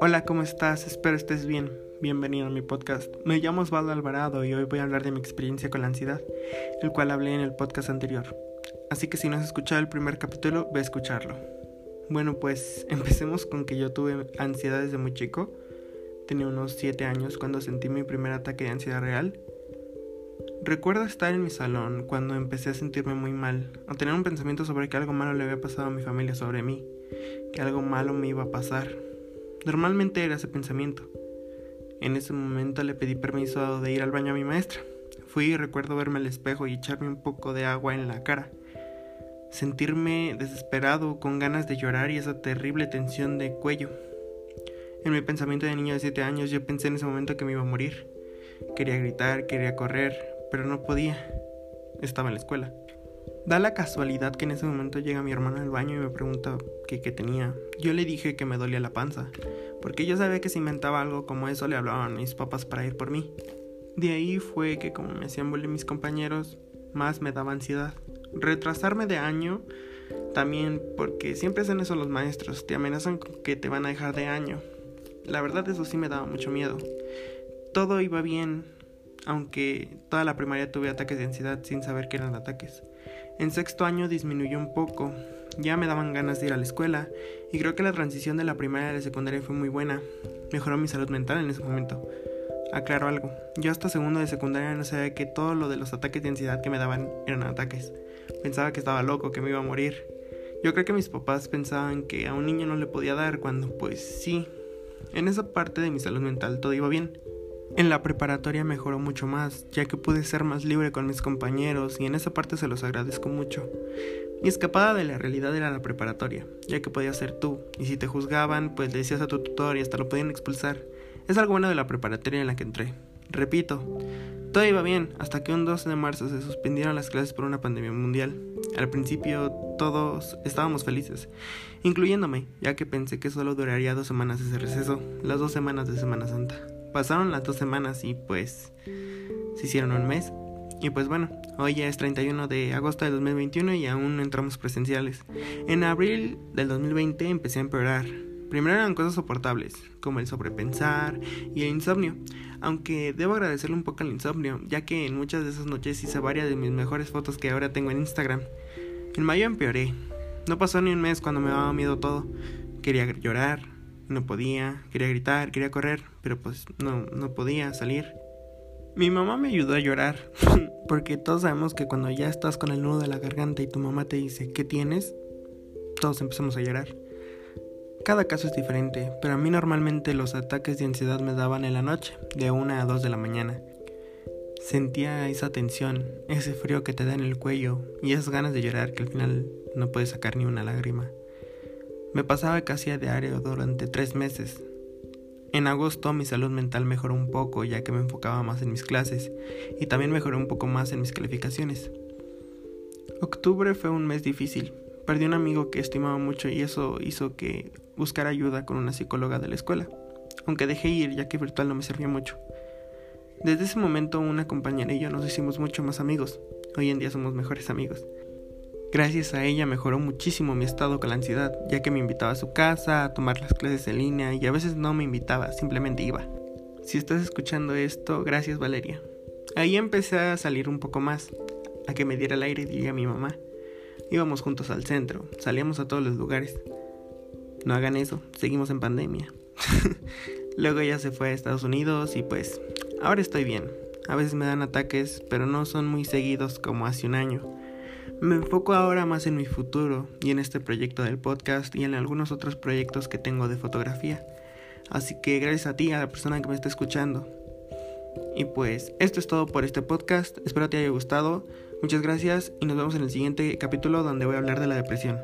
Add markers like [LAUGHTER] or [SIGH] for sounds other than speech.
Hola, ¿cómo estás? Espero estés bien. Bienvenido a mi podcast. Me llamo Osvaldo Alvarado y hoy voy a hablar de mi experiencia con la ansiedad, el cual hablé en el podcast anterior. Así que si no has escuchado el primer capítulo, ve a escucharlo. Bueno, pues [LAUGHS] empecemos con que yo tuve ansiedad desde muy chico. Tenía unos 7 años cuando sentí mi primer ataque de ansiedad real. Recuerdo estar en mi salón cuando empecé a sentirme muy mal, o tener un pensamiento sobre que algo malo le había pasado a mi familia sobre mí, que algo malo me iba a pasar. Normalmente era ese pensamiento. En ese momento le pedí permiso de ir al baño a mi maestra. Fui y recuerdo verme al espejo y echarme un poco de agua en la cara. Sentirme desesperado, con ganas de llorar y esa terrible tensión de cuello. En mi pensamiento de niño de 7 años yo pensé en ese momento que me iba a morir. Quería gritar, quería correr, pero no podía. Estaba en la escuela. Da la casualidad que en ese momento llega mi hermana al baño y me pregunta qué, tenía. Yo le dije que me dolía la panza, porque yo sabía que si inventaba algo como eso le hablaban mis papás para ir por mí. De ahí fue que como me hacían bullying mis compañeros, más me daba ansiedad. Retrasarme de año también porque siempre hacen eso los maestros, te amenazan con que te van a dejar de año. La verdad eso sí me daba mucho miedo. Todo iba bien, aunque toda la primaria tuve ataques de ansiedad sin saber que eran ataques. En sexto año disminuyó un poco, ya me daban ganas de ir a la escuela y creo que la transición de la primaria a la secundaria fue muy buena. Mejoró mi salud mental en ese momento. Aclaro algo, yo hasta segundo de secundaria no sabía que todo lo de los ataques de ansiedad que me daban eran ataques. Pensaba que estaba loco, que me iba a morir. Yo creo que mis papás pensaban que a un niño no le podía dar cuando pues sí. En esa parte de mi salud mental todo iba bien. En la preparatoria mejoró mucho más, ya que pude ser más libre con mis compañeros y en esa parte se los agradezco mucho. Mi escapada de la realidad era la preparatoria, ya que podías ser tú, y si te juzgaban, pues le decías a tu tutor y hasta lo podían expulsar. Es algo bueno de la preparatoria en la que entré. Repito, todo iba bien hasta que un 12 de marzo se suspendieron las clases por una pandemia mundial. Al principio todos estábamos felices, incluyéndome, ya que pensé que solo duraría dos semanas ese receso, las dos semanas de Semana Santa. Pasaron las dos semanas y pues se hicieron un mes. Y pues bueno, hoy ya es 31 de agosto de 2021 y aún no entramos presenciales. En abril del 2020 empecé a empeorar. Primero eran cosas soportables, como el sobrepensar y el insomnio. Aunque debo agradecerle un poco al insomnio, ya que en muchas de esas noches hice varias de mis mejores fotos que ahora tengo en Instagram. En mayo empeoré. No pasó ni un mes cuando me daba miedo todo. Quería llorar, no podía, quería gritar, quería correr, pero pues no, no podía salir. Mi mamá me ayudó a llorar, [LAUGHS] porque todos sabemos que cuando ya estás con el nudo de la garganta y tu mamá te dice, ¿qué tienes? Todos empezamos a llorar. Cada caso es diferente, pero a mí normalmente los ataques de ansiedad me daban en la noche, de una a dos de la mañana. Sentía esa tensión, ese frío que te da en el cuello y esas ganas de llorar que al final no puedes sacar ni una lágrima. Me pasaba casi a diario durante tres meses. En agosto mi salud mental mejoró un poco ya que me enfocaba más en mis clases y también mejoró un poco más en mis calificaciones. Octubre fue un mes difícil. Perdí un amigo que estimaba mucho y eso hizo que buscara ayuda con una psicóloga de la escuela, aunque dejé ir ya que virtual no me servía mucho. Desde ese momento una compañera y yo nos hicimos mucho más amigos. Hoy en día somos mejores amigos. Gracias a ella mejoró muchísimo mi estado con la ansiedad, ya que me invitaba a su casa a tomar las clases en línea y a veces no me invitaba, simplemente iba. Si estás escuchando esto, gracias Valeria. Ahí empecé a salir un poco más, a que me diera el aire y a mi mamá. Íbamos juntos al centro, salíamos a todos los lugares. No hagan eso, seguimos en pandemia. [LAUGHS] Luego ella se fue a Estados Unidos y pues ahora estoy bien. A veces me dan ataques, pero no son muy seguidos como hace un año. Me enfoco ahora más en mi futuro y en este proyecto del podcast y en algunos otros proyectos que tengo de fotografía. Así que gracias a ti, a la persona que me está escuchando. Y pues esto es todo por este podcast. Espero te haya gustado. Muchas gracias y nos vemos en el siguiente capítulo donde voy a hablar de la depresión.